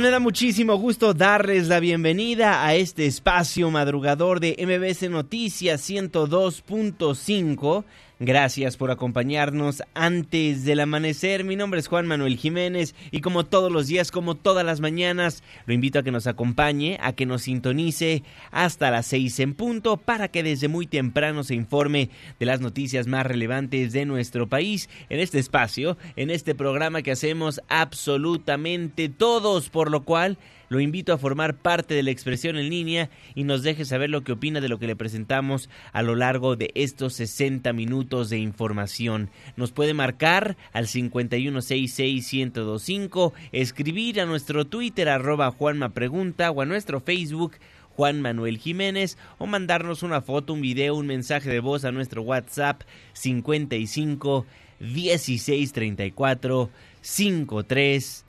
Me da muchísimo gusto darles la bienvenida a este espacio madrugador de MBS Noticias 102.5. Gracias por acompañarnos antes del amanecer. Mi nombre es Juan Manuel Jiménez y como todos los días, como todas las mañanas, lo invito a que nos acompañe, a que nos sintonice hasta las seis en punto para que desde muy temprano se informe de las noticias más relevantes de nuestro país en este espacio, en este programa que hacemos absolutamente todos, por lo cual lo invito a formar parte de la expresión en línea y nos deje saber lo que opina de lo que le presentamos a lo largo de estos 60 minutos de información. Nos puede marcar al 5166125, escribir a nuestro Twitter arroba Juanma Pregunta o a nuestro Facebook Juan Manuel Jiménez o mandarnos una foto, un video, un mensaje de voz a nuestro WhatsApp 55 16 34 53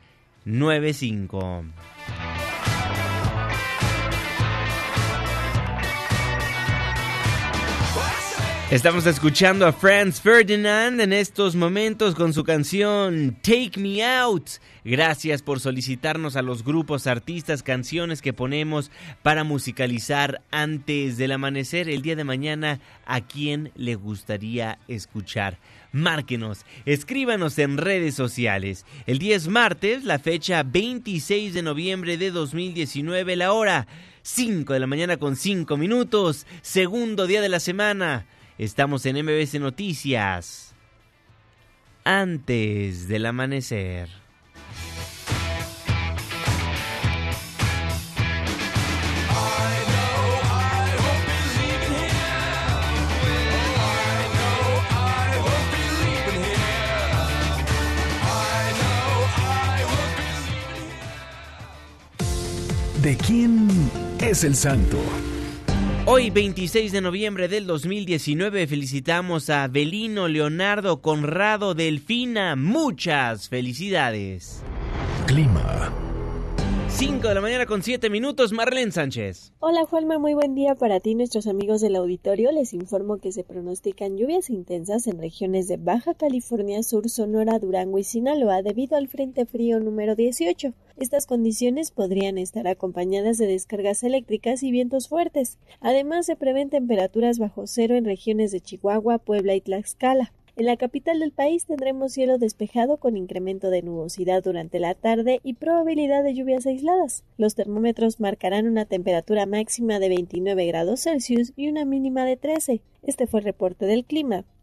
95. Estamos escuchando a Franz Ferdinand en estos momentos con su canción Take Me Out. Gracias por solicitarnos a los grupos, artistas, canciones que ponemos para musicalizar antes del amanecer el día de mañana a quien le gustaría escuchar. Márquenos, escríbanos en redes sociales. El día es martes, la fecha 26 de noviembre de 2019, la hora 5 de la mañana con 5 minutos, segundo día de la semana. Estamos en MBS Noticias. Antes del amanecer. ¿De quién es el santo? Hoy 26 de noviembre del 2019 felicitamos a Belino Leonardo Conrado Delfina. Muchas felicidades. Clima. 5 de la mañana con 7 minutos, Marlene Sánchez. Hola Juanma, muy buen día para ti, nuestros amigos del auditorio. Les informo que se pronostican lluvias intensas en regiones de Baja California Sur, Sonora, Durango y Sinaloa debido al Frente Frío número 18. Estas condiciones podrían estar acompañadas de descargas eléctricas y vientos fuertes. Además, se prevén temperaturas bajo cero en regiones de Chihuahua, Puebla y Tlaxcala. En la capital del país tendremos cielo despejado con incremento de nubosidad durante la tarde y probabilidad de lluvias aisladas. Los termómetros marcarán una temperatura máxima de 29 grados Celsius y una mínima de 13. Este fue el reporte del clima.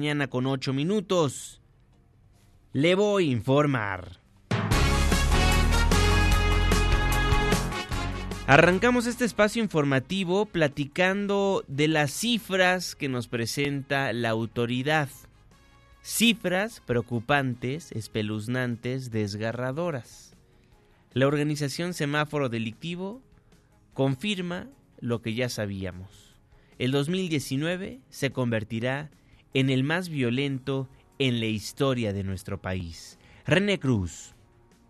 mañana con 8 minutos. Le voy a informar. Arrancamos este espacio informativo platicando de las cifras que nos presenta la autoridad. Cifras preocupantes, espeluznantes, desgarradoras. La organización Semáforo Delictivo confirma lo que ya sabíamos. El 2019 se convertirá en el más violento en la historia de nuestro país. René Cruz.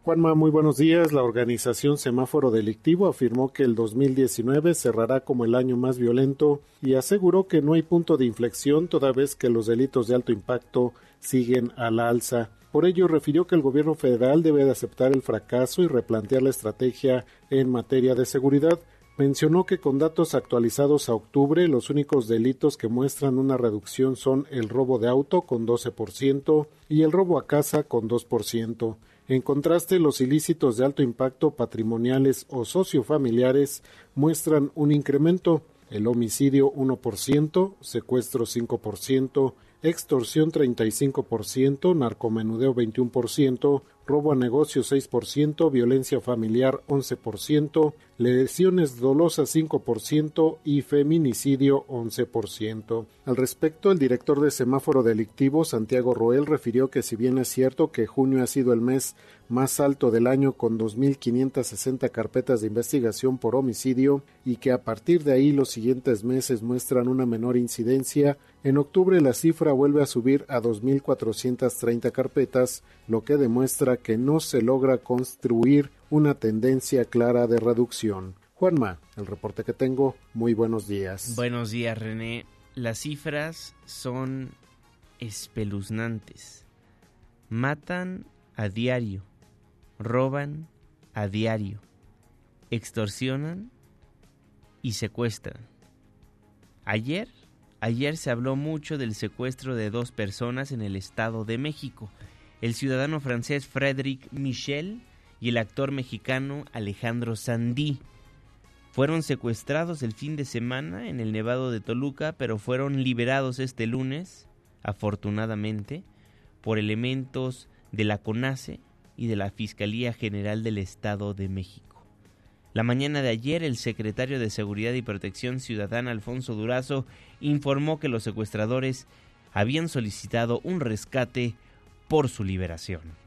Juanma, muy buenos días. La organización Semáforo Delictivo afirmó que el 2019 cerrará como el año más violento y aseguró que no hay punto de inflexión toda vez que los delitos de alto impacto siguen a la alza. Por ello, refirió que el gobierno federal debe de aceptar el fracaso y replantear la estrategia en materia de seguridad, mencionó que con datos actualizados a octubre los únicos delitos que muestran una reducción son el robo de auto con 12% y el robo a casa con 2%. En contraste, los ilícitos de alto impacto patrimoniales o sociofamiliares muestran un incremento, el homicidio 1%, secuestro 5%, extorsión 35%, narcomenudeo 21%, robo a negocio 6%, violencia familiar 11%, lesiones dolosas 5% y feminicidio 11%. Al respecto, el director de semáforo delictivo, Santiago Roel, refirió que si bien es cierto que junio ha sido el mes más alto del año con 2.560 carpetas de investigación por homicidio y que a partir de ahí los siguientes meses muestran una menor incidencia, en octubre la cifra vuelve a subir a 2.430 carpetas, lo que demuestra que no se logra construir una tendencia clara de reducción. Juanma, el reporte que tengo, muy buenos días. Buenos días, René. Las cifras son espeluznantes. Matan a diario, roban a diario, extorsionan y secuestran. Ayer, ayer se habló mucho del secuestro de dos personas en el Estado de México el ciudadano francés Frédéric Michel y el actor mexicano Alejandro Sandí. Fueron secuestrados el fin de semana en el Nevado de Toluca, pero fueron liberados este lunes, afortunadamente, por elementos de la CONACE y de la Fiscalía General del Estado de México. La mañana de ayer, el secretario de Seguridad y Protección Ciudadana, Alfonso Durazo, informó que los secuestradores habían solicitado un rescate por su liberación.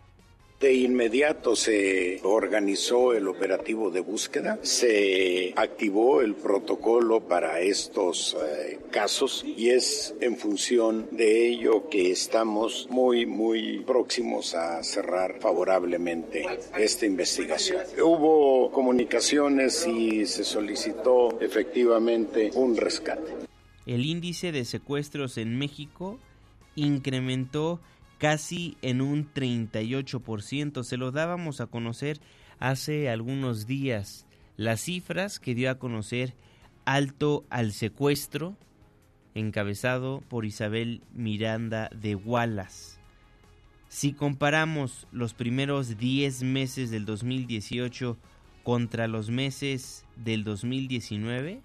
De inmediato se organizó el operativo de búsqueda, se activó el protocolo para estos eh, casos y es en función de ello que estamos muy, muy próximos a cerrar favorablemente esta investigación. Hubo comunicaciones y se solicitó efectivamente un rescate. El índice de secuestros en México incrementó casi en un 38%. Se lo dábamos a conocer hace algunos días. Las cifras que dio a conocer Alto al Secuestro, encabezado por Isabel Miranda de Wallace. Si comparamos los primeros 10 meses del 2018 contra los meses del 2019,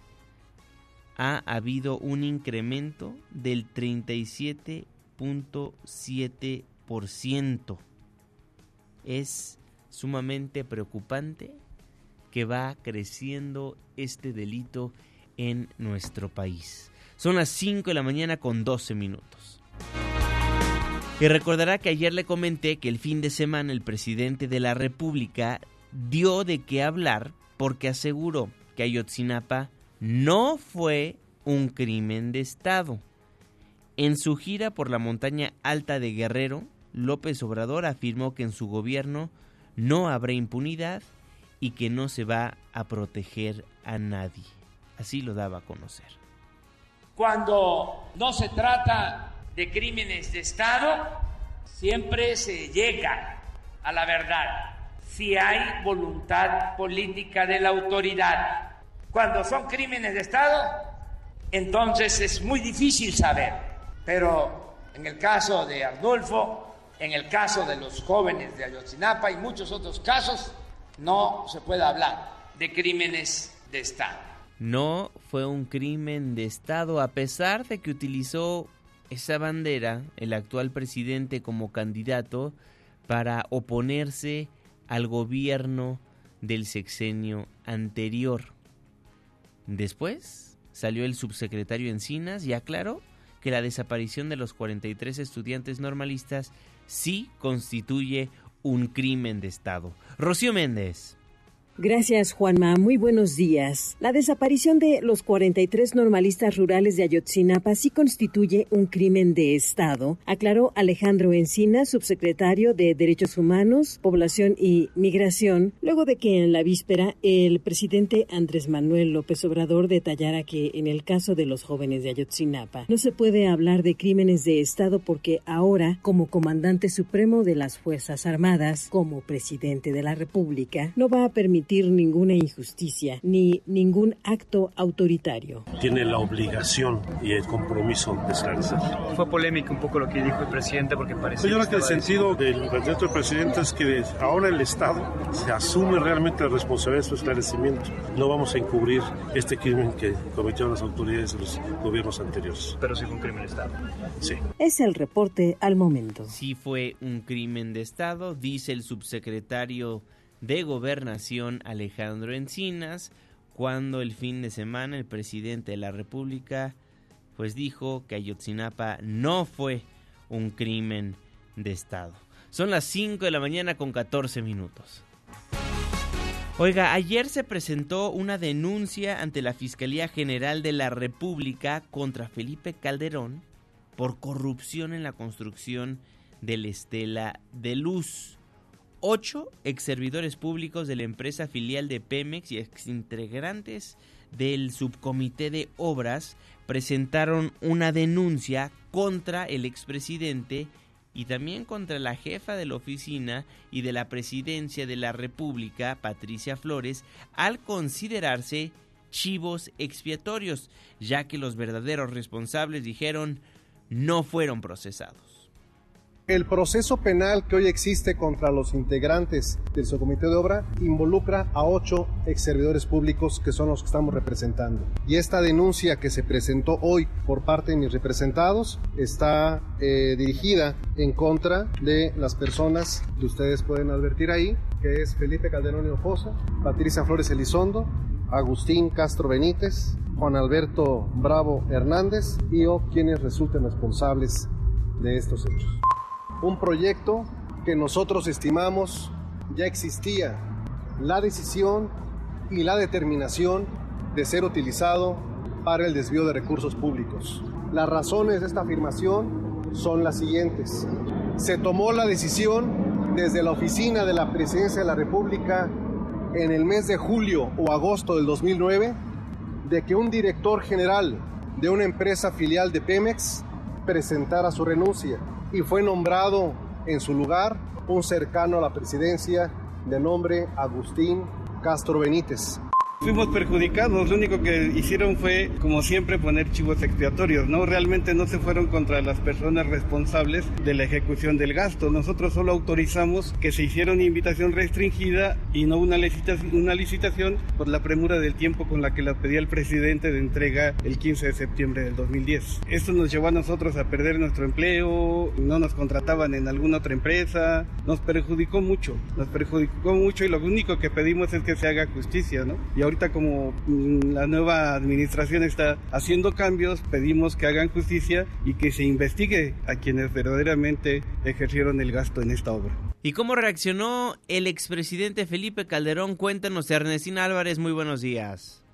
ha habido un incremento del 37 ciento Es sumamente preocupante que va creciendo este delito en nuestro país. Son las 5 de la mañana con 12 minutos. Y recordará que ayer le comenté que el fin de semana el presidente de la República dio de qué hablar porque aseguró que Ayotzinapa no fue un crimen de Estado. En su gira por la montaña alta de Guerrero, López Obrador afirmó que en su gobierno no habrá impunidad y que no se va a proteger a nadie. Así lo daba a conocer. Cuando no se trata de crímenes de Estado, siempre se llega a la verdad si hay voluntad política de la autoridad. Cuando son crímenes de Estado, entonces es muy difícil saber. Pero en el caso de Arnulfo, en el caso de los jóvenes de Ayotzinapa y muchos otros casos, no se puede hablar de crímenes de Estado. No fue un crimen de Estado a pesar de que utilizó esa bandera el actual presidente como candidato para oponerse al gobierno del sexenio anterior. Después salió el subsecretario Encinas y aclaró que la desaparición de los 43 estudiantes normalistas sí constituye un crimen de Estado. Rocío Méndez. Gracias, Juanma. Muy buenos días. La desaparición de los 43 normalistas rurales de Ayotzinapa sí constituye un crimen de Estado, aclaró Alejandro Encina, subsecretario de Derechos Humanos, Población y Migración, luego de que en la víspera el presidente Andrés Manuel López Obrador detallara que en el caso de los jóvenes de Ayotzinapa no se puede hablar de crímenes de Estado porque ahora, como comandante supremo de las Fuerzas Armadas, como presidente de la República, no va a permitir ninguna injusticia ni ningún acto autoritario. Tiene la obligación y el compromiso de esclarecer. Fue polémico un poco lo que dijo el presidente porque parece. Yo creo que el sentido del planteamiento del presidente es que ahora el Estado se asume realmente la responsabilidad de su esclarecimiento. No vamos a encubrir este crimen que cometieron las autoridades de los gobiernos anteriores. Pero sí fue un crimen de Estado. Sí. Es el reporte al momento. Sí fue un crimen de Estado, dice el subsecretario de Gobernación Alejandro Encinas, cuando el fin de semana el presidente de la República pues dijo que Ayotzinapa no fue un crimen de Estado. Son las 5 de la mañana con 14 minutos. Oiga, ayer se presentó una denuncia ante la Fiscalía General de la República contra Felipe Calderón por corrupción en la construcción del Estela de Luz. Ocho ex servidores públicos de la empresa filial de Pemex y exintegrantes del subcomité de obras presentaron una denuncia contra el expresidente y también contra la jefa de la oficina y de la presidencia de la República, Patricia Flores, al considerarse chivos expiatorios, ya que los verdaderos responsables dijeron no fueron procesados. El proceso penal que hoy existe contra los integrantes del subcomité de obra involucra a ocho ex servidores públicos que son los que estamos representando. Y esta denuncia que se presentó hoy por parte de mis representados está eh, dirigida en contra de las personas que ustedes pueden advertir ahí, que es Felipe Calderón Hinojosa, Patricia Flores Elizondo, Agustín Castro Benítez, Juan Alberto Bravo Hernández y o quienes resulten responsables de estos hechos un proyecto que nosotros estimamos ya existía la decisión y la determinación de ser utilizado para el desvío de recursos públicos. Las razones de esta afirmación son las siguientes. Se tomó la decisión desde la oficina de la Presidencia de la República en el mes de julio o agosto del 2009 de que un director general de una empresa filial de Pemex presentara su renuncia y fue nombrado en su lugar un cercano a la presidencia de nombre Agustín Castro Benítez. Fuimos perjudicados, lo único que hicieron fue, como siempre, poner chivos expiatorios, ¿no? Realmente no se fueron contra las personas responsables de la ejecución del gasto. Nosotros solo autorizamos que se hiciera una invitación restringida y no una licitación, una licitación por la premura del tiempo con la que la pedía el presidente de entrega el 15 de septiembre del 2010. Esto nos llevó a nosotros a perder nuestro empleo, no nos contrataban en alguna otra empresa, nos perjudicó mucho, nos perjudicó mucho y lo único que pedimos es que se haga justicia, ¿no? Ahorita como la nueva administración está haciendo cambios, pedimos que hagan justicia y que se investigue a quienes verdaderamente ejercieron el gasto en esta obra. ¿Y cómo reaccionó el expresidente Felipe Calderón? Cuéntanos, Ernestina Álvarez, muy buenos días.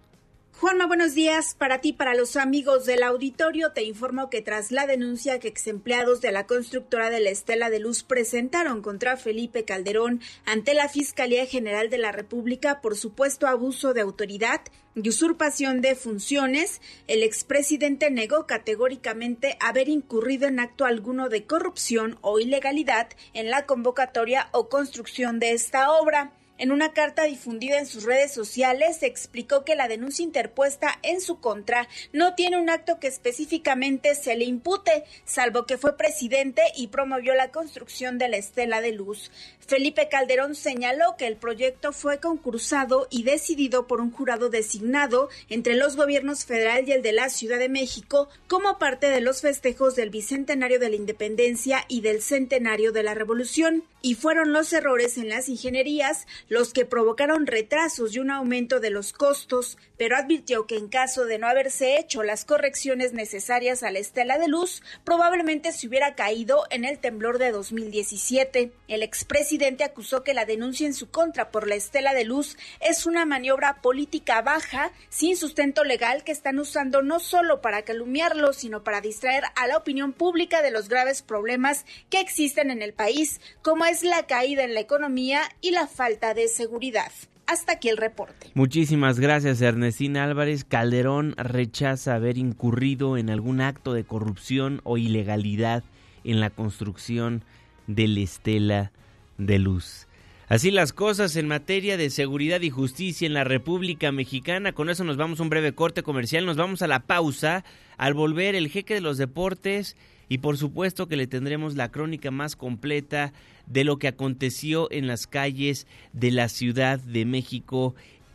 Juanma, buenos días. Para ti, para los amigos del auditorio, te informo que tras la denuncia que ex empleados de la constructora de la Estela de Luz presentaron contra Felipe Calderón ante la Fiscalía General de la República por supuesto abuso de autoridad y usurpación de funciones, el expresidente negó categóricamente haber incurrido en acto alguno de corrupción o ilegalidad en la convocatoria o construcción de esta obra. En una carta difundida en sus redes sociales, explicó que la denuncia interpuesta en su contra no tiene un acto que específicamente se le impute, salvo que fue presidente y promovió la construcción de la estela de luz. Felipe Calderón señaló que el proyecto fue concursado y decidido por un jurado designado entre los gobiernos federal y el de la Ciudad de México como parte de los festejos del Bicentenario de la Independencia y del Centenario de la Revolución, y fueron los errores en las ingenierías los que provocaron retrasos y un aumento de los costos, pero advirtió que en caso de no haberse hecho las correcciones necesarias a la estela de luz, probablemente se hubiera caído en el temblor de 2017. El expresidente presidente acusó que la denuncia en su contra por la estela de luz es una maniobra política baja, sin sustento legal, que están usando no solo para calumniarlo, sino para distraer a la opinión pública de los graves problemas que existen en el país, como es la caída en la economía y la falta de seguridad. Hasta aquí el reporte. Muchísimas gracias, Ernestina Álvarez. Calderón rechaza haber incurrido en algún acto de corrupción o ilegalidad en la construcción de la estela de luz. Así las cosas en materia de seguridad y justicia en la República Mexicana. Con eso nos vamos a un breve corte comercial, nos vamos a la pausa. Al volver el jeque de los deportes y por supuesto que le tendremos la crónica más completa de lo que aconteció en las calles de la Ciudad de México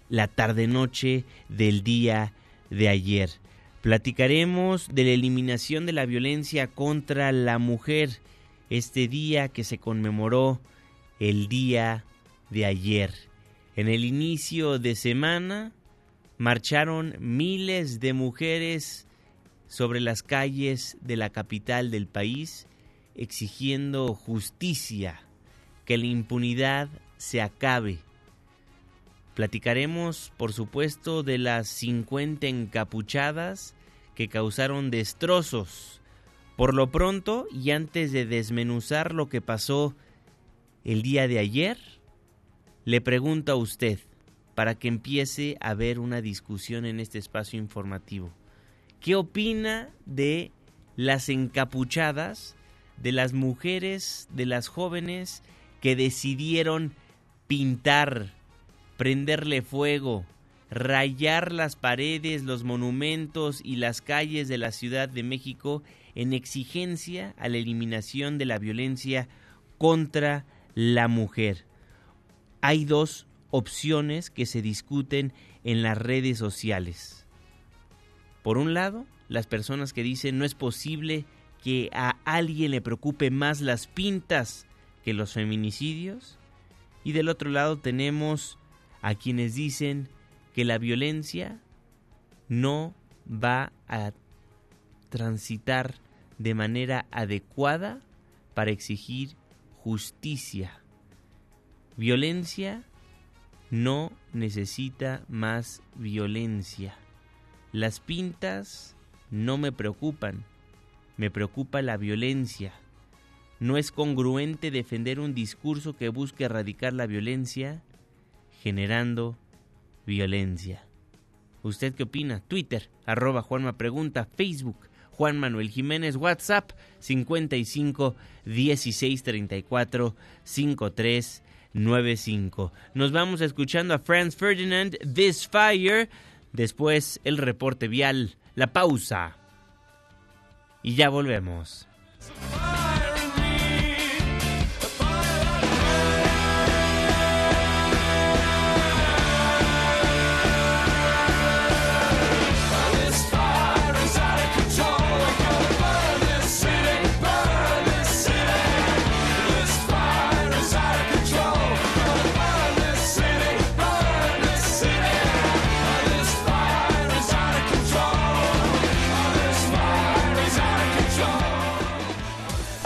la tarde-noche del día de ayer. Platicaremos de la eliminación de la violencia contra la mujer, este día que se conmemoró el día de ayer. En el inicio de semana marcharon miles de mujeres sobre las calles de la capital del país exigiendo justicia, que la impunidad se acabe. Platicaremos, por supuesto, de las 50 encapuchadas que causaron destrozos. Por lo pronto, y antes de desmenuzar lo que pasó el día de ayer, le pregunto a usted, para que empiece a haber una discusión en este espacio informativo, ¿qué opina de las encapuchadas, de las mujeres, de las jóvenes que decidieron pintar, prenderle fuego, rayar las paredes, los monumentos y las calles de la Ciudad de México en exigencia a la eliminación de la violencia contra la mujer. Hay dos opciones que se discuten en las redes sociales. Por un lado, las personas que dicen no es posible que a alguien le preocupe más las pintas que los feminicidios. Y del otro lado tenemos a quienes dicen que la violencia no va a transitar de manera adecuada para exigir justicia. Violencia no necesita más violencia. Las pintas no me preocupan, me preocupa la violencia. No es congruente defender un discurso que busque erradicar la violencia generando violencia. ¿Usted qué opina? Twitter, arroba Juanma Pregunta, Facebook, Juan Manuel Jiménez, WhatsApp 55 16 34 53 95. Nos vamos escuchando a Franz Ferdinand, This Fire, después el reporte vial, la pausa. Y ya volvemos.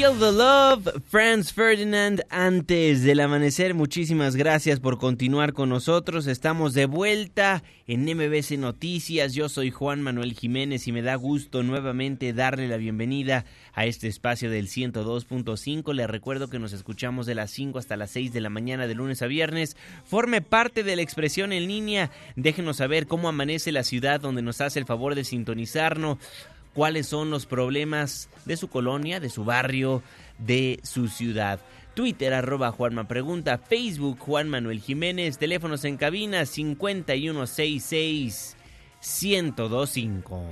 Feel the Love, Franz Ferdinand, antes del amanecer. Muchísimas gracias por continuar con nosotros. Estamos de vuelta en MBC Noticias. Yo soy Juan Manuel Jiménez y me da gusto nuevamente darle la bienvenida a este espacio del 102.5. Le recuerdo que nos escuchamos de las 5 hasta las 6 de la mañana de lunes a viernes. Forme parte de la expresión en línea. Déjenos saber cómo amanece la ciudad donde nos hace el favor de sintonizarnos cuáles son los problemas de su colonia, de su barrio, de su ciudad. Twitter arroba Juanma Pregunta, Facebook Juan Manuel Jiménez, teléfonos en cabina 5166 1025.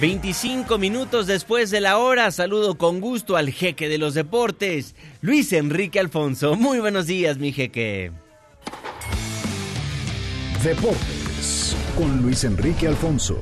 25 minutos después de la hora, saludo con gusto al jeque de los deportes, Luis Enrique Alfonso. Muy buenos días, mi jeque. Deportes con Luis Enrique Alfonso.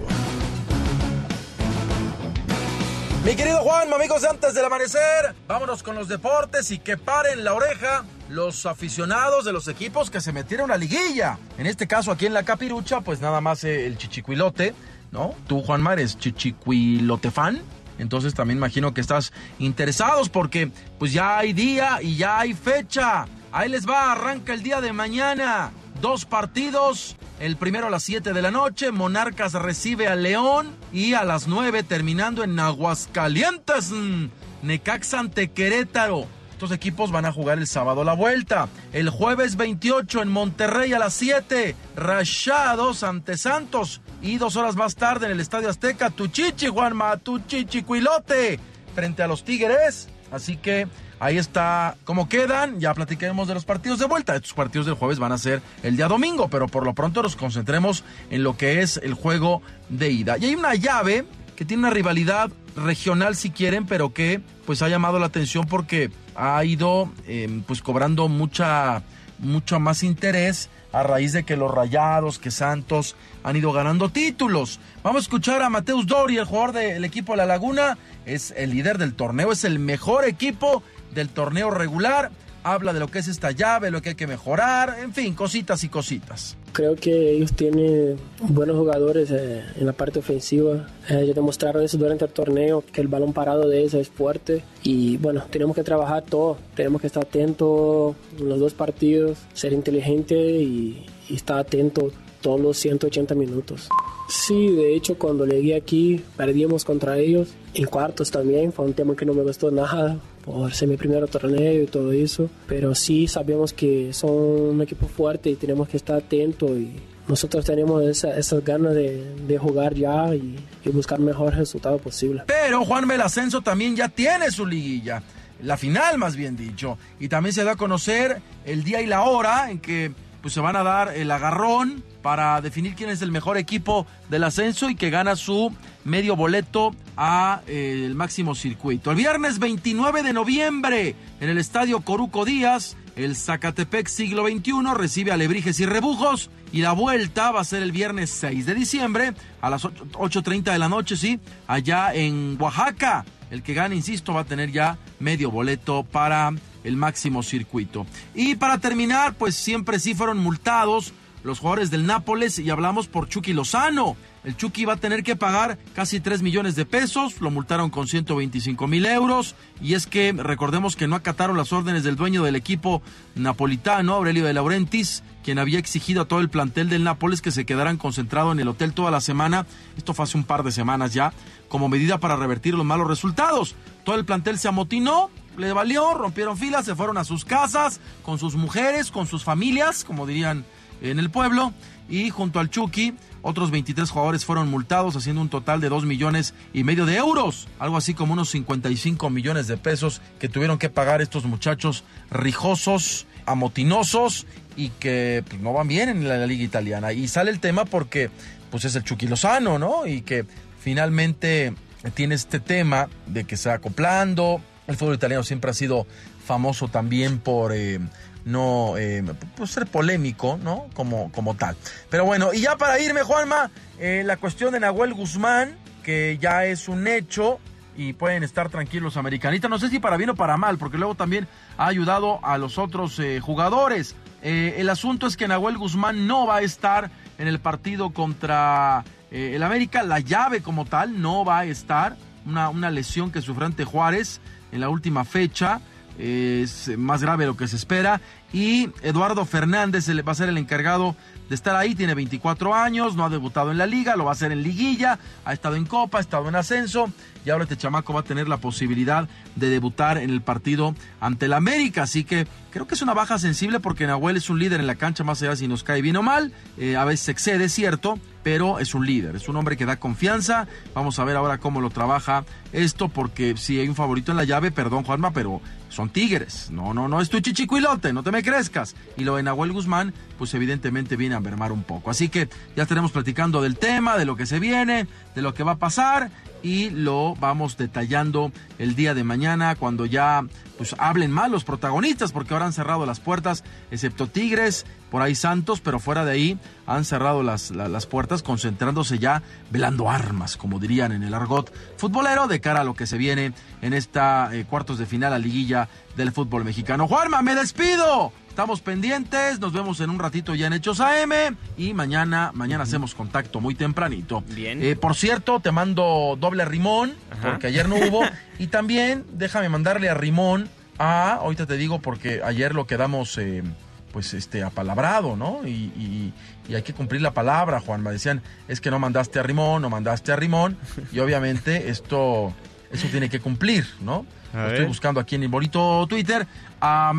Mi querido Juan, amigos de antes del amanecer, vámonos con los deportes y que paren la oreja los aficionados de los equipos que se metieron a liguilla. En este caso aquí en la Capirucha, pues nada más eh, el chichicuilote, ¿no? Tú, Juanma, eres chichicuilote fan. Entonces también imagino que estás interesados porque pues ya hay día y ya hay fecha. Ahí les va, arranca el día de mañana. Dos partidos. El primero a las 7 de la noche, Monarcas recibe a León y a las 9 terminando en Aguascalientes, mm, Necaxa ante Querétaro. Estos equipos van a jugar el sábado la vuelta. El jueves 28 en Monterrey a las 7, Rayados ante Santos. Y dos horas más tarde en el Estadio Azteca, Tuchichi, Juanma, Tuchichi, Cuilote, frente a los Tigres. Así que ahí está cómo quedan. Ya platicaremos de los partidos de vuelta. Estos partidos del jueves van a ser el día domingo, pero por lo pronto nos concentremos en lo que es el juego de ida. Y hay una llave que tiene una rivalidad regional si quieren, pero que pues ha llamado la atención porque ha ido eh, pues cobrando mucha mucho más interés a raíz de que los Rayados, que Santos han ido ganando títulos. Vamos a escuchar a Mateus Dori, el jugador del equipo de La Laguna, es el líder del torneo, es el mejor equipo del torneo regular. Habla de lo que es esta llave, lo que hay que mejorar, en fin, cositas y cositas. Creo que ellos tienen buenos jugadores eh, en la parte ofensiva. Eh, ellos demostraron eso durante el torneo, que el balón parado de ellos es fuerte. Y bueno, tenemos que trabajar todo. Tenemos que estar atentos en los dos partidos, ser inteligente y, y estar atento todos los 180 minutos. Sí, de hecho cuando llegué aquí perdimos contra ellos. En cuartos también, fue un tema que no me gustó nada por ser mi primer torneo y todo eso. Pero sí sabemos que son un equipo fuerte y tenemos que estar atentos y nosotros tenemos esa, esas ganas de, de jugar ya y, y buscar mejor resultado posible. Pero Juan Mel Ascenso también ya tiene su liguilla. La final, más bien dicho. Y también se da a conocer el día y la hora en que pues, se van a dar el agarrón para definir quién es el mejor equipo del ascenso y que gana su medio boleto a eh, el máximo circuito. El viernes 29 de noviembre en el estadio Coruco Díaz, el Zacatepec siglo XXI recibe a Lebrijes y Rebujos y la vuelta va a ser el viernes 6 de diciembre a las 8.30 de la noche, sí, allá en Oaxaca. El que gane, insisto, va a tener ya medio boleto para el máximo circuito. Y para terminar, pues siempre sí fueron multados los jugadores del Nápoles y hablamos por Chucky Lozano. El Chucky va a tener que pagar casi 3 millones de pesos, lo multaron con 125 mil euros y es que recordemos que no acataron las órdenes del dueño del equipo napolitano, Aurelio de Laurentiis, quien había exigido a todo el plantel del Nápoles que se quedaran concentrado en el hotel toda la semana, esto fue hace un par de semanas ya, como medida para revertir los malos resultados. Todo el plantel se amotinó, le valió, rompieron filas, se fueron a sus casas, con sus mujeres, con sus familias, como dirían en el pueblo y junto al Chucky, otros 23 jugadores fueron multados, haciendo un total de 2 millones y medio de euros, algo así como unos 55 millones de pesos que tuvieron que pagar estos muchachos rijosos, amotinosos y que pues, no van bien en la, liga italiana. Y sale el tema porque pues es el Chucky Lozano, ¿no? Y que finalmente tiene este tema de que se va acoplando. El fútbol italiano siempre ha sido famoso también por eh, no eh, por ser polémico, ¿no? Como, como tal. Pero bueno, y ya para irme, Juanma, eh, la cuestión de Nahuel Guzmán, que ya es un hecho y pueden estar tranquilos los americanistas. No sé si para bien o para mal, porque luego también ha ayudado a los otros eh, jugadores. Eh, el asunto es que Nahuel Guzmán no va a estar en el partido contra eh, el América. La llave como tal no va a estar. Una, una lesión que sufrió ante Juárez en la última fecha. Es más grave lo que se espera. Y Eduardo Fernández va a ser el encargado de estar ahí. Tiene 24 años, no ha debutado en la liga, lo va a hacer en liguilla. Ha estado en Copa, ha estado en ascenso. Y ahora este chamaco va a tener la posibilidad de debutar en el partido ante el América. Así que creo que es una baja sensible porque Nahuel es un líder en la cancha, más allá si nos cae bien o mal. Eh, a veces excede, cierto, pero es un líder, es un hombre que da confianza. Vamos a ver ahora cómo lo trabaja esto, porque si hay un favorito en la llave, perdón Juanma, pero son tigres. No, no, no es tu chichicuilote, no te me crezcas. Y lo de Nahuel Guzmán, pues evidentemente viene a mermar un poco. Así que ya estaremos platicando del tema, de lo que se viene, de lo que va a pasar y lo vamos detallando el día de mañana cuando ya pues hablen mal los protagonistas porque ahora han cerrado las puertas excepto Tigres por ahí Santos pero fuera de ahí han cerrado las, la- las puertas concentrándose ya velando armas como dirían en el argot futbolero de cara a lo que se viene en esta eh, cuartos de final a liguilla del fútbol mexicano. Juanma me despido Estamos pendientes, nos vemos en un ratito ya en Hechos AM y mañana, mañana hacemos contacto muy tempranito. Bien. Eh, por cierto, te mando doble rimón, Ajá. porque ayer no hubo. y también déjame mandarle a rimón a, ahorita te digo porque ayer lo quedamos, eh, pues, este, apalabrado, ¿no? Y, y- y hay que cumplir la palabra, Juan. Me decían, es que no mandaste a rimón, no mandaste a rimón. Y obviamente esto, eso tiene que cumplir, ¿no? A Lo estoy buscando aquí en el bonito Twitter.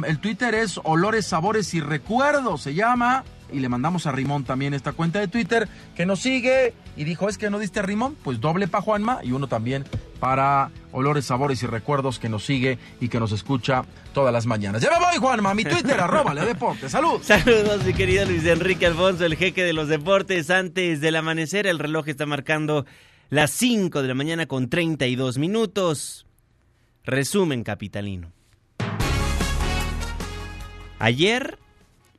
El Twitter es Olores, Sabores y Recuerdos, se llama. Y le mandamos a Rimón también esta cuenta de Twitter que nos sigue y dijo, es que no diste a Rimón, pues doble para Juanma y uno también para Olores, Sabores y Recuerdos que nos sigue y que nos escucha todas las mañanas. Ya me voy, Juanma, mi Twitter, arroba Leo Deporte. Salud. Saludos, mi querido Luis Enrique Alfonso, el jeque de los deportes. Antes del amanecer, el reloj está marcando las 5 de la mañana con 32 minutos. Resumen capitalino. Ayer,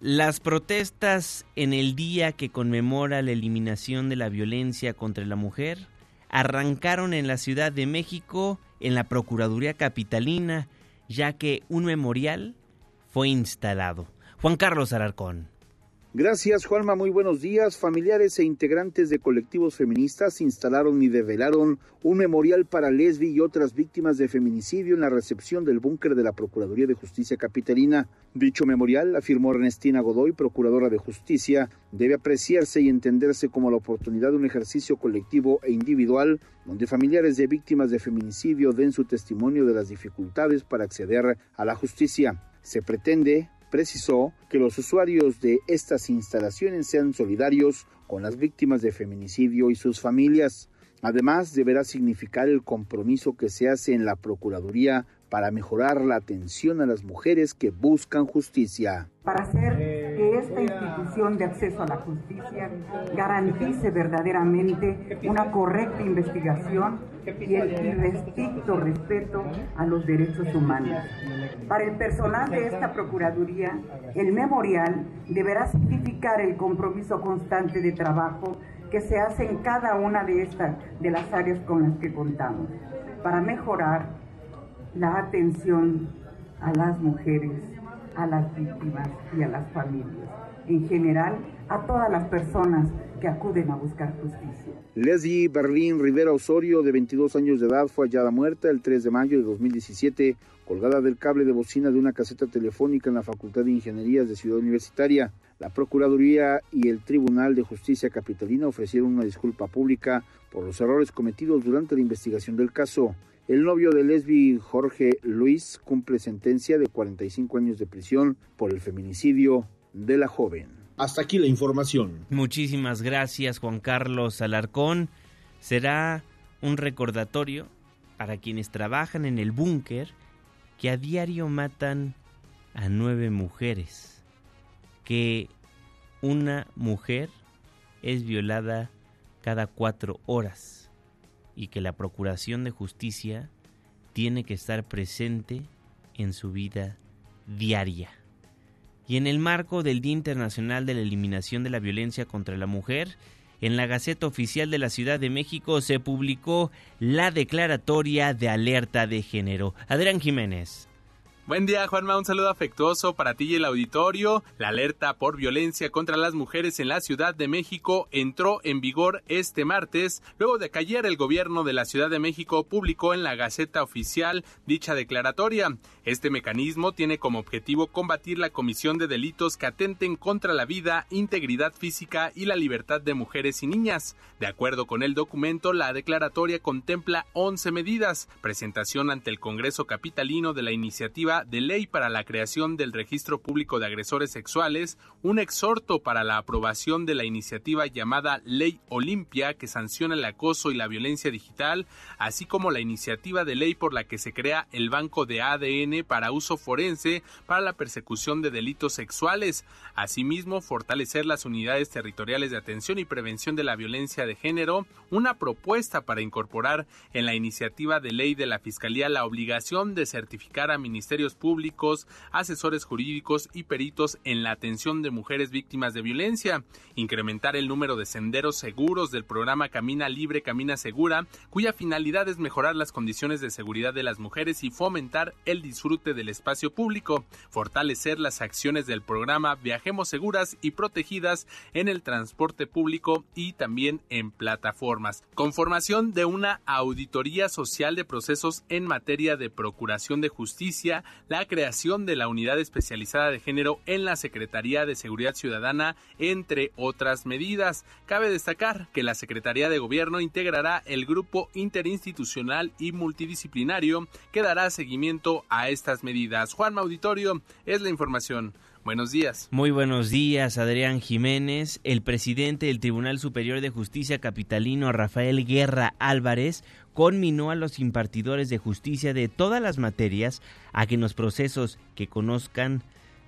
las protestas en el día que conmemora la eliminación de la violencia contra la mujer arrancaron en la Ciudad de México, en la Procuraduría Capitalina, ya que un memorial fue instalado. Juan Carlos Alarcón. Gracias, Juanma. Muy buenos días. Familiares e integrantes de colectivos feministas instalaron y develaron un memorial para Lesbi y otras víctimas de feminicidio en la recepción del búnker de la Procuraduría de Justicia Capitalina. Dicho memorial, afirmó Ernestina Godoy, Procuradora de Justicia, debe apreciarse y entenderse como la oportunidad de un ejercicio colectivo e individual donde familiares de víctimas de feminicidio den su testimonio de las dificultades para acceder a la justicia. Se pretende precisó que los usuarios de estas instalaciones sean solidarios con las víctimas de feminicidio y sus familias. Además, deberá significar el compromiso que se hace en la Procuraduría para mejorar la atención a las mujeres que buscan justicia. para hacer que esta institución de acceso a la justicia garantice verdaderamente una correcta investigación y el irrestricto respeto a los derechos humanos. Para el personal de esta Procuraduría, el memorial deberá significar el compromiso constante de trabajo que se hace en cada una de estas de las áreas con las que contamos para mejorar la atención a las mujeres, a las víctimas y a las familias. En general, a todas las personas que acuden a buscar justicia. Leslie Berlín Rivera Osorio, de 22 años de edad, fue hallada muerta el 3 de mayo de 2017, colgada del cable de bocina de una caseta telefónica en la Facultad de Ingenierías de Ciudad Universitaria. La Procuraduría y el Tribunal de Justicia Capitalina ofrecieron una disculpa pública por los errores cometidos durante la investigación del caso. El novio de Lesbi, Jorge Luis, cumple sentencia de 45 años de prisión por el feminicidio de la joven. Hasta aquí la información. Muchísimas gracias Juan Carlos Alarcón. Será un recordatorio para quienes trabajan en el búnker que a diario matan a nueve mujeres, que una mujer es violada cada cuatro horas y que la Procuración de Justicia tiene que estar presente en su vida diaria. Y en el marco del Día Internacional de la Eliminación de la Violencia contra la Mujer, en la Gaceta Oficial de la Ciudad de México se publicó la declaratoria de alerta de género. Adrián Jiménez. Buen día, Juanma. Un saludo afectuoso para ti y el auditorio. La alerta por violencia contra las mujeres en la Ciudad de México entró en vigor este martes, luego de que ayer el gobierno de la Ciudad de México publicó en la Gaceta Oficial dicha declaratoria. Este mecanismo tiene como objetivo combatir la comisión de delitos que atenten contra la vida, integridad física y la libertad de mujeres y niñas. De acuerdo con el documento, la declaratoria contempla 11 medidas, presentación ante el Congreso Capitalino de la iniciativa de ley para la creación del registro público de agresores sexuales, un exhorto para la aprobación de la iniciativa llamada Ley Olimpia que sanciona el acoso y la violencia digital, así como la iniciativa de ley por la que se crea el Banco de ADN para uso forense para la persecución de delitos sexuales. Asimismo, fortalecer las unidades territoriales de atención y prevención de la violencia de género, una propuesta para incorporar en la iniciativa de ley de la Fiscalía la obligación de certificar a ministerios públicos, asesores jurídicos y peritos en la atención de mujeres víctimas de violencia, incrementar el número de senderos seguros del programa Camina Libre, Camina Segura, cuya finalidad es mejorar las condiciones de seguridad de las mujeres y fomentar el disfrute del espacio público, fortalecer las acciones del programa Viajemos Seguras y Protegidas en el transporte público y también en plataformas, conformación de una auditoría social de procesos en materia de procuración de justicia, la creación de la unidad especializada de género en la Secretaría de Seguridad Ciudadana, entre otras medidas. Cabe destacar que la Secretaría de Gobierno integrará el grupo interinstitucional y multidisciplinario que dará seguimiento a estas medidas. Juan Auditorio es la información. Buenos días. Muy buenos días, Adrián Jiménez. El presidente del Tribunal Superior de Justicia Capitalino, Rafael Guerra Álvarez, conminó a los impartidores de justicia de todas las materias a que en los procesos que conozcan,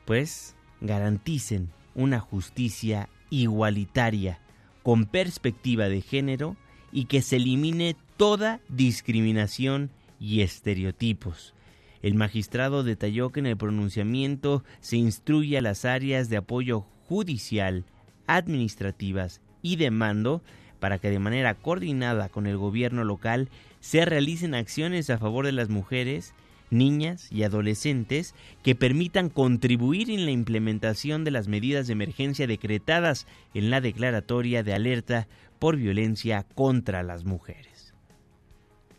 pues, garanticen una justicia igualitaria, con perspectiva de género y que se elimine toda discriminación y estereotipos. El magistrado detalló que en el pronunciamiento se instruye a las áreas de apoyo judicial, administrativas y de mando para que de manera coordinada con el gobierno local se realicen acciones a favor de las mujeres, niñas y adolescentes que permitan contribuir en la implementación de las medidas de emergencia decretadas en la declaratoria de alerta por violencia contra las mujeres.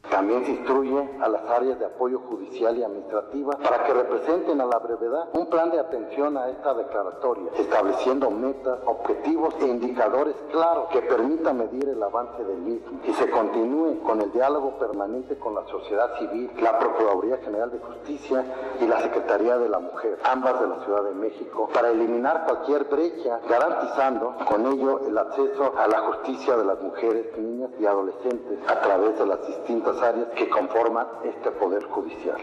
También se instruye a las áreas de apoyo judicial y administrativa para que representen a la brevedad un plan de atención a esta declaratoria, estableciendo metas, objetivos e indicadores claros que permitan medir el avance del mismo y se continúe con el diálogo permanente con la sociedad civil, la Procuraduría General de Justicia y la Secretaría de la Mujer, ambas de la Ciudad de México, para eliminar cualquier brecha, garantizando con ello el acceso a la justicia de las mujeres, niñas y adolescentes a través de las distintas áreas que conforman este Poder Judicial.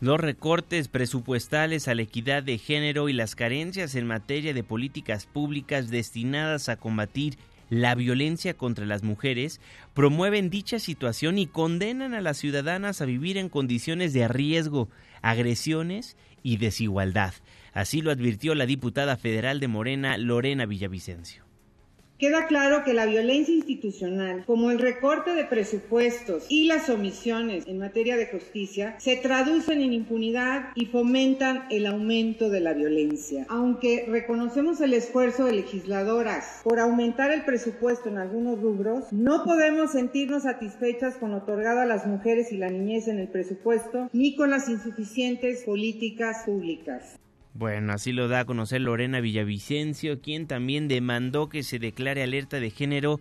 Los recortes presupuestales a la equidad de género y las carencias en materia de políticas públicas destinadas a combatir la violencia contra las mujeres promueven dicha situación y condenan a las ciudadanas a vivir en condiciones de riesgo, agresiones y desigualdad. Así lo advirtió la diputada federal de Morena, Lorena Villavicencio. Queda claro que la violencia institucional, como el recorte de presupuestos y las omisiones en materia de justicia, se traducen en impunidad y fomentan el aumento de la violencia. Aunque reconocemos el esfuerzo de legisladoras por aumentar el presupuesto en algunos rubros, no podemos sentirnos satisfechas con lo otorgado a las mujeres y la niñez en el presupuesto, ni con las insuficientes políticas públicas. Bueno, así lo da a conocer Lorena Villavicencio, quien también demandó que se declare alerta de género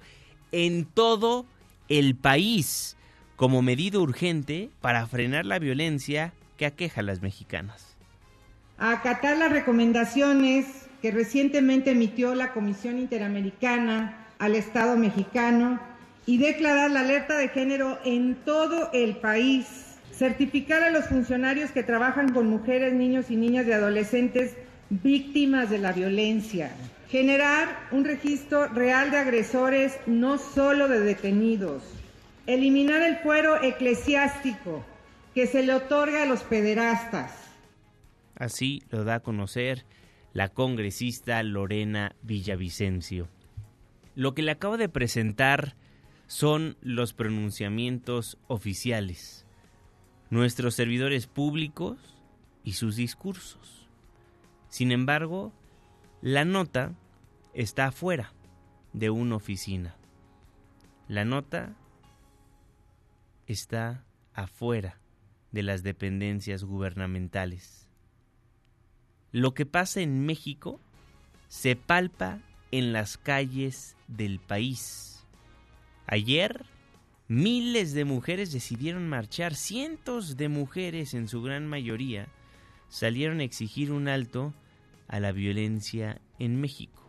en todo el país como medida urgente para frenar la violencia que aqueja a las mexicanas. A acatar las recomendaciones que recientemente emitió la Comisión Interamericana al Estado mexicano y declarar la alerta de género en todo el país, certificar a los funcionarios que trabajan con mujeres, niños y niñas de adolescentes víctimas de la violencia, generar un registro real de agresores, no solo de detenidos, eliminar el fuero eclesiástico que se le otorga a los pederastas. Así lo da a conocer la congresista Lorena Villavicencio. Lo que le acabo de presentar son los pronunciamientos oficiales, nuestros servidores públicos y sus discursos. Sin embargo, la nota está afuera de una oficina. La nota está afuera de las dependencias gubernamentales. Lo que pasa en México se palpa en las calles del país. Ayer, miles de mujeres decidieron marchar, cientos de mujeres en su gran mayoría salieron a exigir un alto a la violencia en México.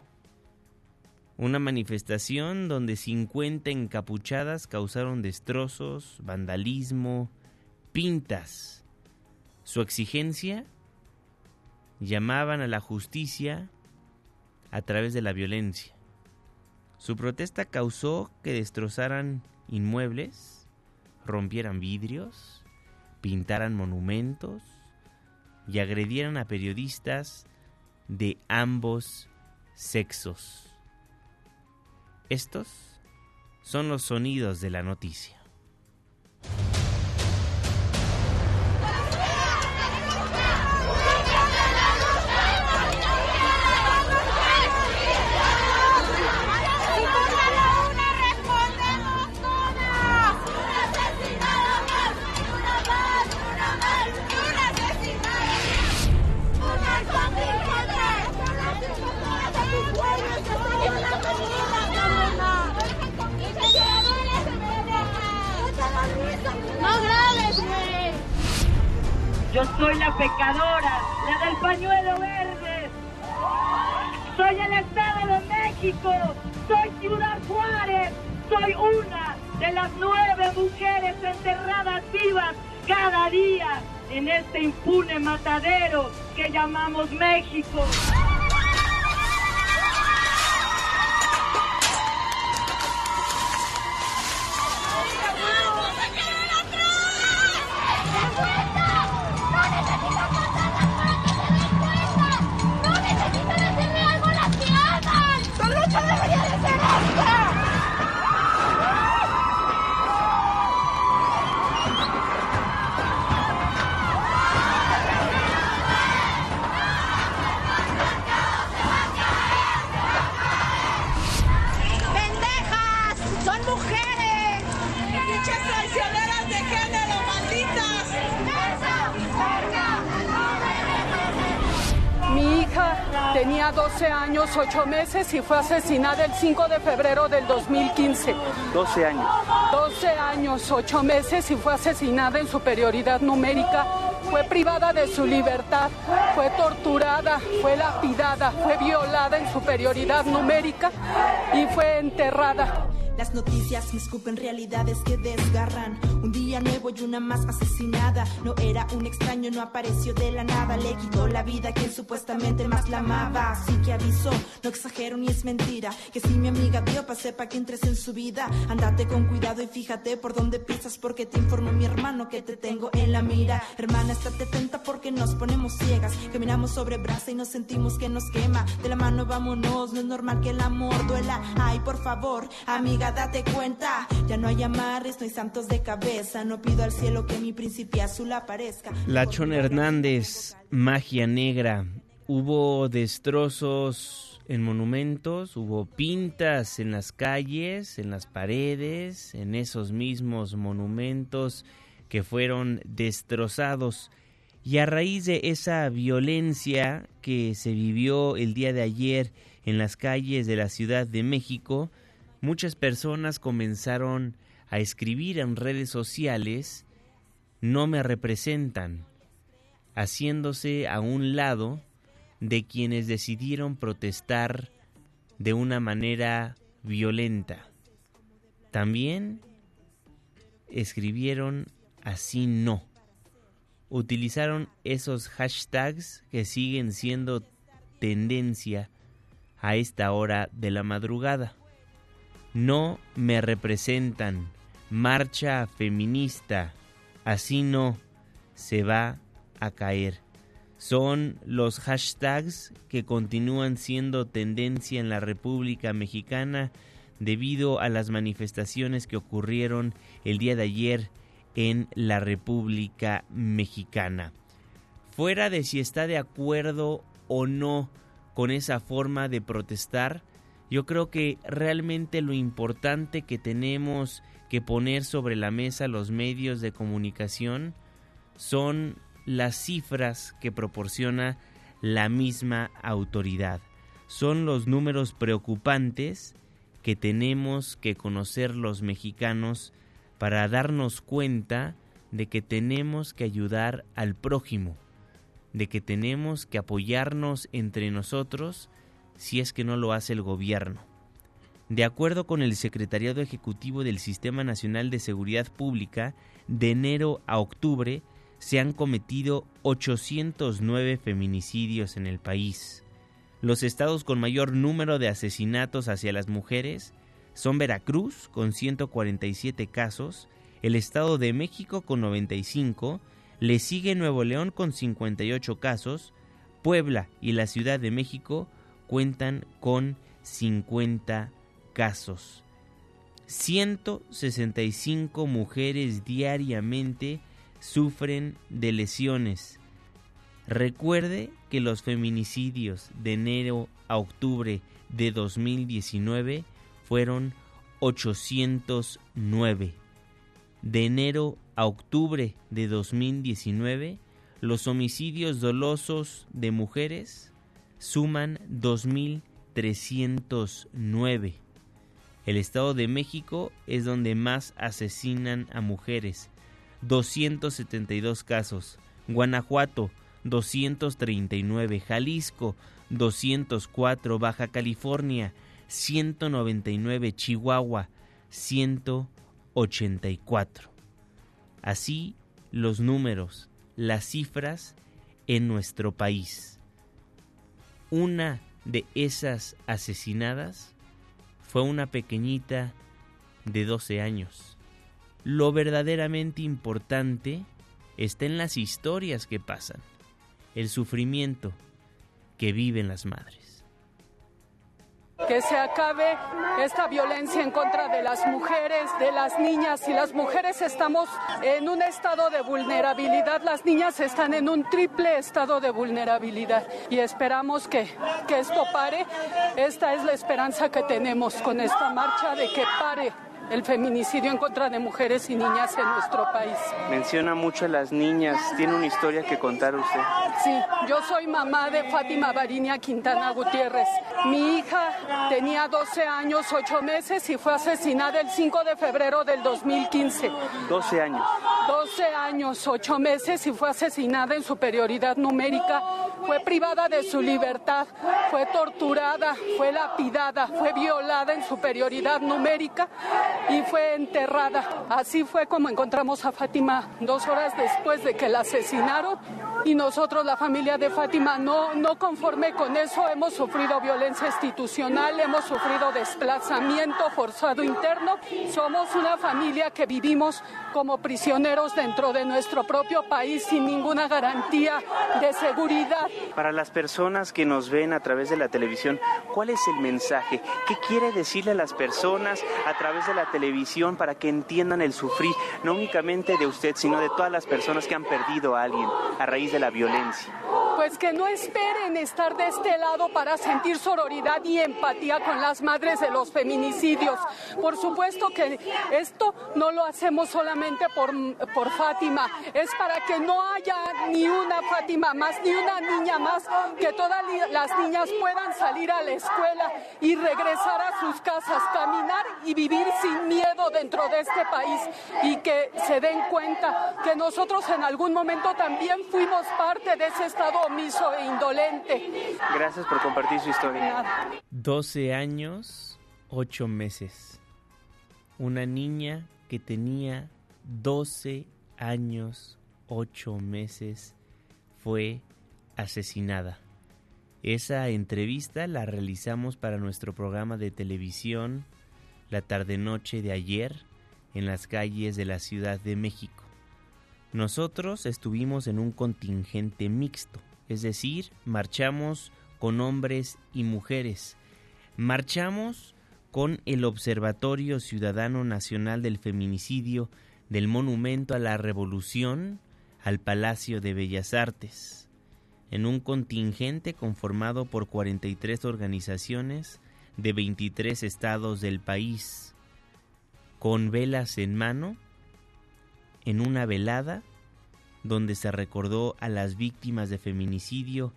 Una manifestación donde 50 encapuchadas causaron destrozos, vandalismo, pintas. Su exigencia llamaban a la justicia a través de la violencia. Su protesta causó que destrozaran inmuebles, rompieran vidrios, pintaran monumentos y agredieran a periodistas de ambos sexos. Estos son los sonidos de la noticia. Meses y fue asesinada el 5 de febrero del 2015. 12 años. 12 años, 8 meses y fue asesinada en superioridad numérica. Fue privada de su libertad, fue torturada, fue lapidada, fue violada en superioridad numérica y fue enterrada. Las noticias me escupen realidades que desgarran. Un día nuevo y una más asesinada. No era un extraño, no apareció de la nada. Le quitó la vida a quien supuestamente más la amaba. Así que aviso, no exagero ni es mentira. Que si mi amiga dio, pa' sepa que entres en su vida. Andate con cuidado y fíjate por dónde pisas. Porque te informó mi hermano que te tengo en la mira. Hermana, estate atenta porque nos ponemos ciegas. Caminamos sobre brasa y nos sentimos que nos quema. De la mano vámonos, no es normal que el amor duela. Ay, por favor, amiga, date cuenta. Ya no hay amarres, no hay santos de cabeza. No pido al cielo que mi príncipe azul aparezca. Lachón Hernández, Magia Negra. Hubo destrozos en monumentos, hubo pintas en las calles, en las paredes, en esos mismos monumentos que fueron destrozados. Y a raíz de esa violencia que se vivió el día de ayer en las calles de la Ciudad de México, muchas personas comenzaron a escribir en redes sociales, no me representan, haciéndose a un lado de quienes decidieron protestar de una manera violenta. También escribieron así no. Utilizaron esos hashtags que siguen siendo tendencia a esta hora de la madrugada. No me representan. Marcha feminista. Así no se va a caer. Son los hashtags que continúan siendo tendencia en la República Mexicana debido a las manifestaciones que ocurrieron el día de ayer en la República Mexicana. Fuera de si está de acuerdo o no con esa forma de protestar, yo creo que realmente lo importante que tenemos que poner sobre la mesa los medios de comunicación son las cifras que proporciona la misma autoridad. Son los números preocupantes que tenemos que conocer los mexicanos para darnos cuenta de que tenemos que ayudar al prójimo, de que tenemos que apoyarnos entre nosotros si es que no lo hace el gobierno. De acuerdo con el Secretariado Ejecutivo del Sistema Nacional de Seguridad Pública, de enero a octubre se han cometido 809 feminicidios en el país. Los estados con mayor número de asesinatos hacia las mujeres son Veracruz con 147 casos, el Estado de México con 95, le sigue Nuevo León con 58 casos, Puebla y la Ciudad de México cuentan con 50 casos. 165 mujeres diariamente sufren de lesiones Recuerde que los feminicidios de enero a octubre de 2019 fueron 809. De enero a octubre de 2019, los homicidios dolosos de mujeres suman 2.309. El Estado de México es donde más asesinan a mujeres, 272 casos. Guanajuato, 239, Jalisco 204, Baja California 199, Chihuahua 184. Así los números, las cifras en nuestro país. Una de esas asesinadas fue una pequeñita de 12 años. Lo verdaderamente importante está en las historias que pasan el sufrimiento que viven las madres. Que se acabe esta violencia en contra de las mujeres, de las niñas. Y las mujeres estamos en un estado de vulnerabilidad, las niñas están en un triple estado de vulnerabilidad. Y esperamos que, que esto pare. Esta es la esperanza que tenemos con esta marcha de que pare el feminicidio en contra de mujeres y niñas en nuestro país. Menciona mucho a las niñas, tiene una historia que contar usted. Sí, yo soy mamá de Fátima Barinia Quintana Gutiérrez. Mi hija tenía 12 años, 8 meses y fue asesinada el 5 de febrero del 2015. 12 años. 12 años, 8 meses y fue asesinada en superioridad numérica. Fue privada de su libertad, fue torturada, fue lapidada, fue violada en superioridad numérica y fue enterrada. Así fue como encontramos a Fátima dos horas después de que la asesinaron y nosotros, la familia de Fátima, no, no conforme con eso, hemos sufrido violencia institucional, hemos sufrido desplazamiento forzado interno. Somos una familia que vivimos como prisioneros dentro de nuestro propio país sin ninguna garantía de seguridad. Para las personas que nos ven a través de la televisión, ¿cuál es el mensaje? ¿Qué quiere decirle a las personas a través de la televisión para que entiendan el sufrir, no únicamente de usted, sino de todas las personas que han perdido a alguien a de la violencia? Pues que no esperen estar de este lado para sentir sororidad y empatía con las madres de los feminicidios. Por supuesto que esto no lo hacemos solamente por, por Fátima, es para que no haya ni una Fátima más, ni una niña más, que todas las niñas puedan salir a la escuela y regresar a sus casas, caminar y vivir sin miedo dentro de este país y que se den cuenta que nosotros en algún momento también fuimos parte de ese estado sumiso e indolente. Gracias por compartir su historia. 12 años, 8 meses. Una niña que tenía 12 años, 8 meses, fue asesinada. Esa entrevista la realizamos para nuestro programa de televisión la tarde-noche de ayer en las calles de la Ciudad de México. Nosotros estuvimos en un contingente mixto, es decir, marchamos con hombres y mujeres. Marchamos con el Observatorio Ciudadano Nacional del Feminicidio del Monumento a la Revolución al Palacio de Bellas Artes, en un contingente conformado por 43 organizaciones de 23 estados del país, con velas en mano, en una velada donde se recordó a las víctimas de feminicidio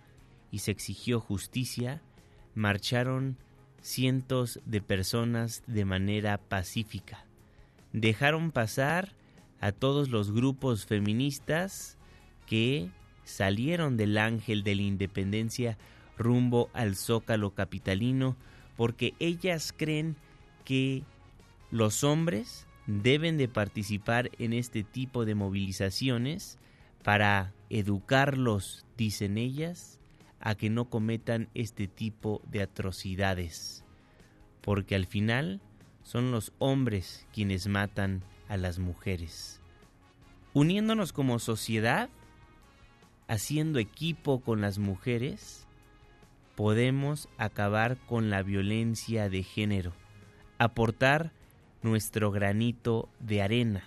y se exigió justicia, marcharon cientos de personas de manera pacífica. Dejaron pasar a todos los grupos feministas que salieron del Ángel de la Independencia rumbo al Zócalo Capitalino porque ellas creen que los hombres deben de participar en este tipo de movilizaciones para educarlos, dicen ellas, a que no cometan este tipo de atrocidades, porque al final son los hombres quienes matan a las mujeres. Uniéndonos como sociedad, haciendo equipo con las mujeres, podemos acabar con la violencia de género, aportar nuestro granito de arena.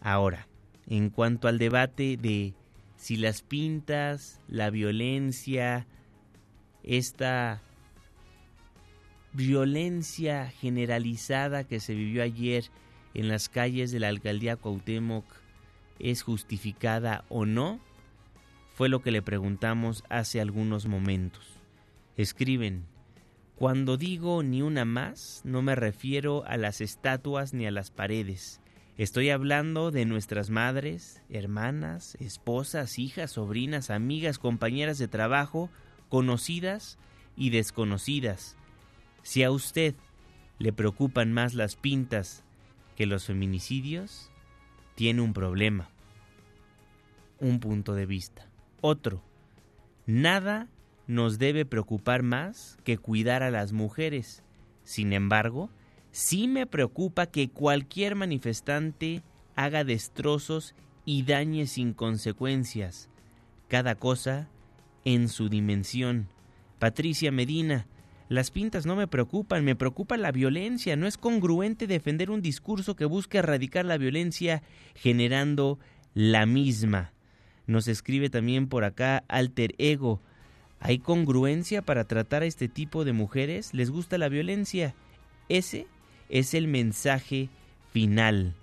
Ahora, en cuanto al debate de si las pintas, la violencia, esta violencia generalizada que se vivió ayer en las calles de la alcaldía Cuauhtémoc es justificada o no, fue lo que le preguntamos hace algunos momentos. Escriben, cuando digo ni una más, no me refiero a las estatuas ni a las paredes. Estoy hablando de nuestras madres, hermanas, esposas, hijas, sobrinas, amigas, compañeras de trabajo, conocidas y desconocidas. Si a usted le preocupan más las pintas que los feminicidios, tiene un problema, un punto de vista. Otro, nada nos debe preocupar más que cuidar a las mujeres. Sin embargo, sí me preocupa que cualquier manifestante haga destrozos y dañe sin consecuencias, cada cosa en su dimensión. Patricia Medina, las pintas no me preocupan, me preocupa la violencia. No es congruente defender un discurso que busca erradicar la violencia generando la misma. Nos escribe también por acá Alter Ego. ¿Hay congruencia para tratar a este tipo de mujeres? ¿Les gusta la violencia? Ese es el mensaje final.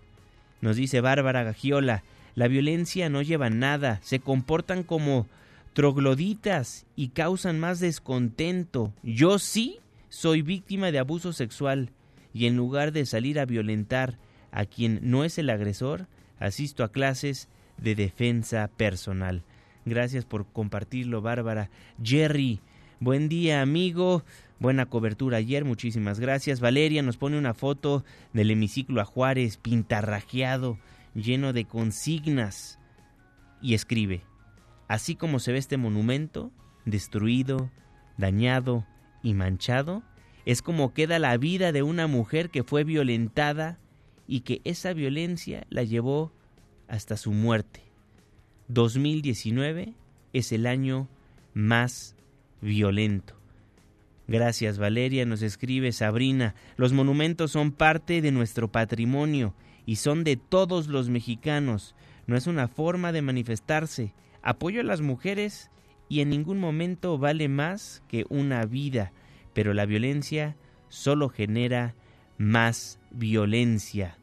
Nos dice Bárbara Gagiola, la violencia no lleva nada, se comportan como trogloditas y causan más descontento. Yo sí soy víctima de abuso sexual y en lugar de salir a violentar a quien no es el agresor, asisto a clases de defensa personal. Gracias por compartirlo, Bárbara. Jerry, buen día, amigo. Buena cobertura ayer, muchísimas gracias. Valeria nos pone una foto del hemiciclo a Juárez, pintarrajeado, lleno de consignas. Y escribe, así como se ve este monumento, destruido, dañado y manchado, es como queda la vida de una mujer que fue violentada y que esa violencia la llevó hasta su muerte. 2019 es el año más violento. Gracias Valeria, nos escribe Sabrina. Los monumentos son parte de nuestro patrimonio y son de todos los mexicanos. No es una forma de manifestarse. Apoyo a las mujeres y en ningún momento vale más que una vida, pero la violencia solo genera más violencia.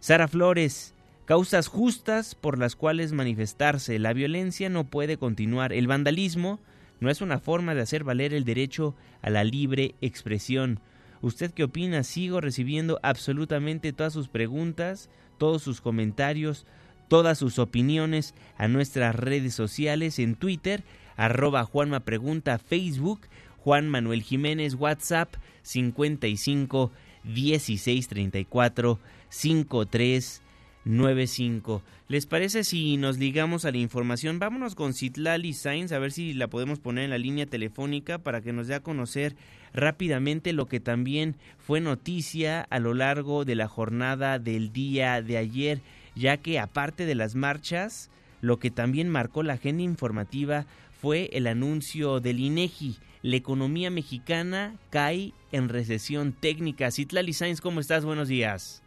Sara Flores, causas justas por las cuales manifestarse. La violencia no puede continuar. El vandalismo no es una forma de hacer valer el derecho a la libre expresión. ¿Usted qué opina? Sigo recibiendo absolutamente todas sus preguntas, todos sus comentarios, todas sus opiniones a nuestras redes sociales en Twitter, arroba Juanma Pregunta, Facebook, Juan Manuel Jiménez, WhatsApp 55 16 34 53 95. ¿Les parece si nos ligamos a la información? Vámonos con Citlali Sainz a ver si la podemos poner en la línea telefónica para que nos dé a conocer rápidamente lo que también fue noticia a lo largo de la jornada del día de ayer, ya que aparte de las marchas, lo que también marcó la agenda informativa fue el anuncio del INEGI. La economía mexicana cae en recesión técnica. Citlali Sainz, ¿cómo estás? Buenos días.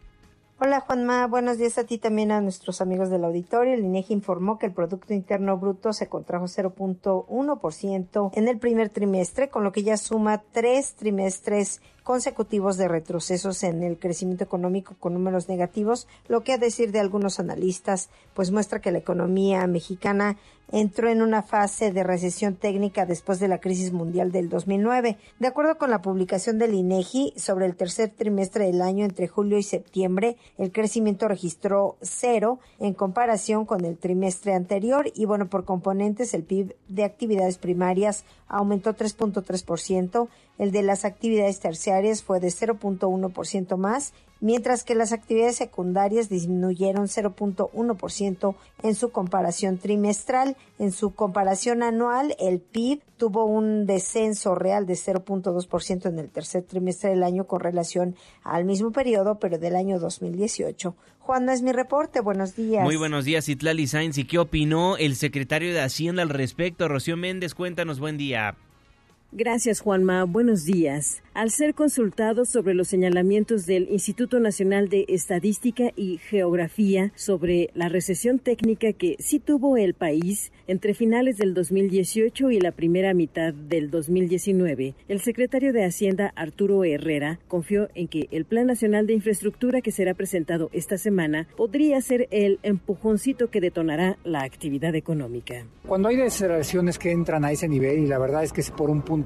Hola Juanma, buenos días a ti también a nuestros amigos del auditorio. El INEGI informó que el Producto Interno Bruto se contrajo 0.1% en el primer trimestre, con lo que ya suma tres trimestres consecutivos de retrocesos en el crecimiento económico con números negativos, lo que a decir de algunos analistas, pues muestra que la economía mexicana entró en una fase de recesión técnica después de la crisis mundial del 2009. De acuerdo con la publicación del INEGI sobre el tercer trimestre del año entre julio y septiembre, el crecimiento registró cero en comparación con el trimestre anterior y bueno, por componentes el PIB de actividades primarias aumentó 3.3%, el de las actividades terciarias fue de 0.1% más, mientras que las actividades secundarias disminuyeron 0.1% en su comparación trimestral. En su comparación anual, el PIB tuvo un descenso real de 0.2% en el tercer trimestre del año con relación al mismo periodo, pero del año 2018. Juan, no es mi reporte. Buenos días. Muy buenos días, Itlali Sainz. ¿Y qué opinó el secretario de Hacienda al respecto? Rocío Méndez, cuéntanos, buen día. Gracias, Juanma. Buenos días. Al ser consultado sobre los señalamientos del Instituto Nacional de Estadística y Geografía sobre la recesión técnica que sí tuvo el país entre finales del 2018 y la primera mitad del 2019, el secretario de Hacienda, Arturo Herrera, confió en que el Plan Nacional de Infraestructura que será presentado esta semana podría ser el empujoncito que detonará la actividad económica. Cuando hay deceleraciones que entran a ese nivel, y la verdad es que es por un punto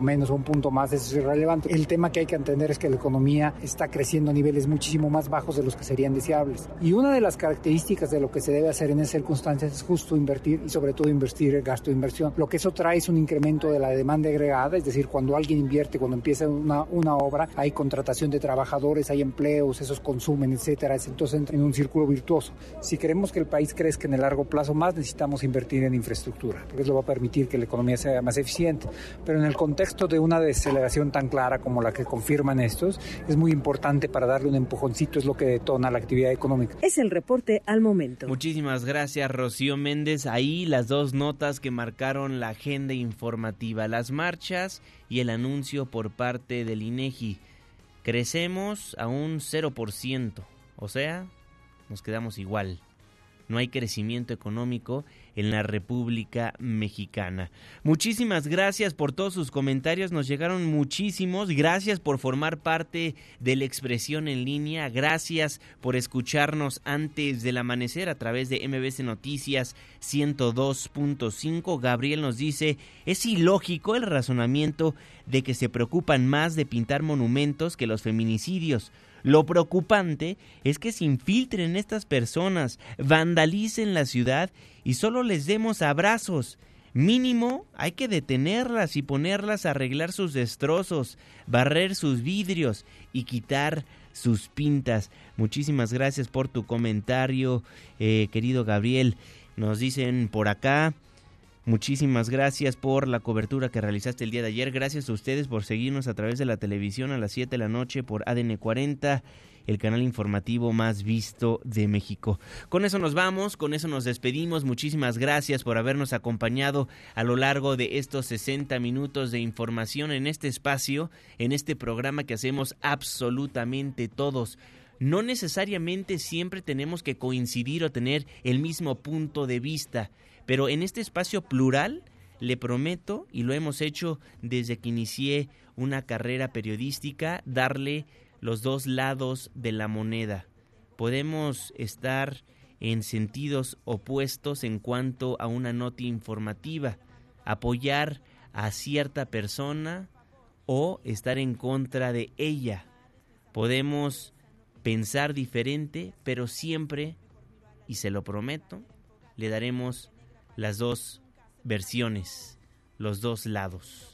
menos o un punto más, eso es irrelevante. El tema que hay que entender es que la economía está creciendo a niveles muchísimo más bajos de los que serían deseables. Y una de las características de lo que se debe hacer en esas circunstancias es justo invertir y sobre todo invertir el gasto de inversión. Lo que eso trae es un incremento de la demanda agregada, es decir, cuando alguien invierte, cuando empieza una, una obra, hay contratación de trabajadores, hay empleos, esos consumen, etcétera. Entonces entra en un círculo virtuoso. Si queremos que el país crezca en el largo plazo más, necesitamos invertir en infraestructura, porque eso va a permitir que la economía sea más eficiente. Pero en el contexto de una deceleración tan clara como la que confirman estos, es muy importante para darle un empujoncito, es lo que detona la actividad económica. Es el reporte al momento. Muchísimas gracias, Rocío Méndez. Ahí las dos notas que marcaron la agenda informativa, las marchas y el anuncio por parte del INEGI. Crecemos a un 0%, o sea, nos quedamos igual. No hay crecimiento económico en la República Mexicana. Muchísimas gracias por todos sus comentarios, nos llegaron muchísimos. Gracias por formar parte de la expresión en línea. Gracias por escucharnos antes del amanecer a través de MBC Noticias 102.5. Gabriel nos dice, es ilógico el razonamiento de que se preocupan más de pintar monumentos que los feminicidios. Lo preocupante es que se infiltren estas personas, vandalicen la ciudad y solo les demos abrazos. Mínimo hay que detenerlas y ponerlas a arreglar sus destrozos, barrer sus vidrios y quitar sus pintas. Muchísimas gracias por tu comentario, eh, querido Gabriel. Nos dicen por acá, Muchísimas gracias por la cobertura que realizaste el día de ayer. Gracias a ustedes por seguirnos a través de la televisión a las 7 de la noche por ADN 40, el canal informativo más visto de México. Con eso nos vamos, con eso nos despedimos. Muchísimas gracias por habernos acompañado a lo largo de estos 60 minutos de información en este espacio, en este programa que hacemos absolutamente todos no necesariamente siempre tenemos que coincidir o tener el mismo punto de vista, pero en este espacio plural le prometo, y lo hemos hecho desde que inicié una carrera periodística, darle los dos lados de la moneda. Podemos estar en sentidos opuestos en cuanto a una nota informativa, apoyar a cierta persona o estar en contra de ella. Podemos pensar diferente, pero siempre, y se lo prometo, le daremos las dos versiones, los dos lados.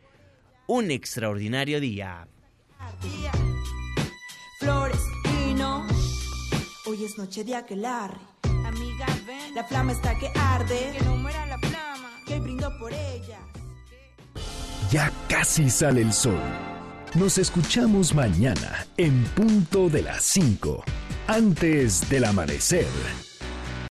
un extraordinario día. Flores y no. Hoy es noche de aquelarre. Amiga, ven. La flama está que arde. Que no muera la flama. Que brindo por ella. Ya casi sale el sol. Nos escuchamos mañana en punto de las 5, antes del amanecer.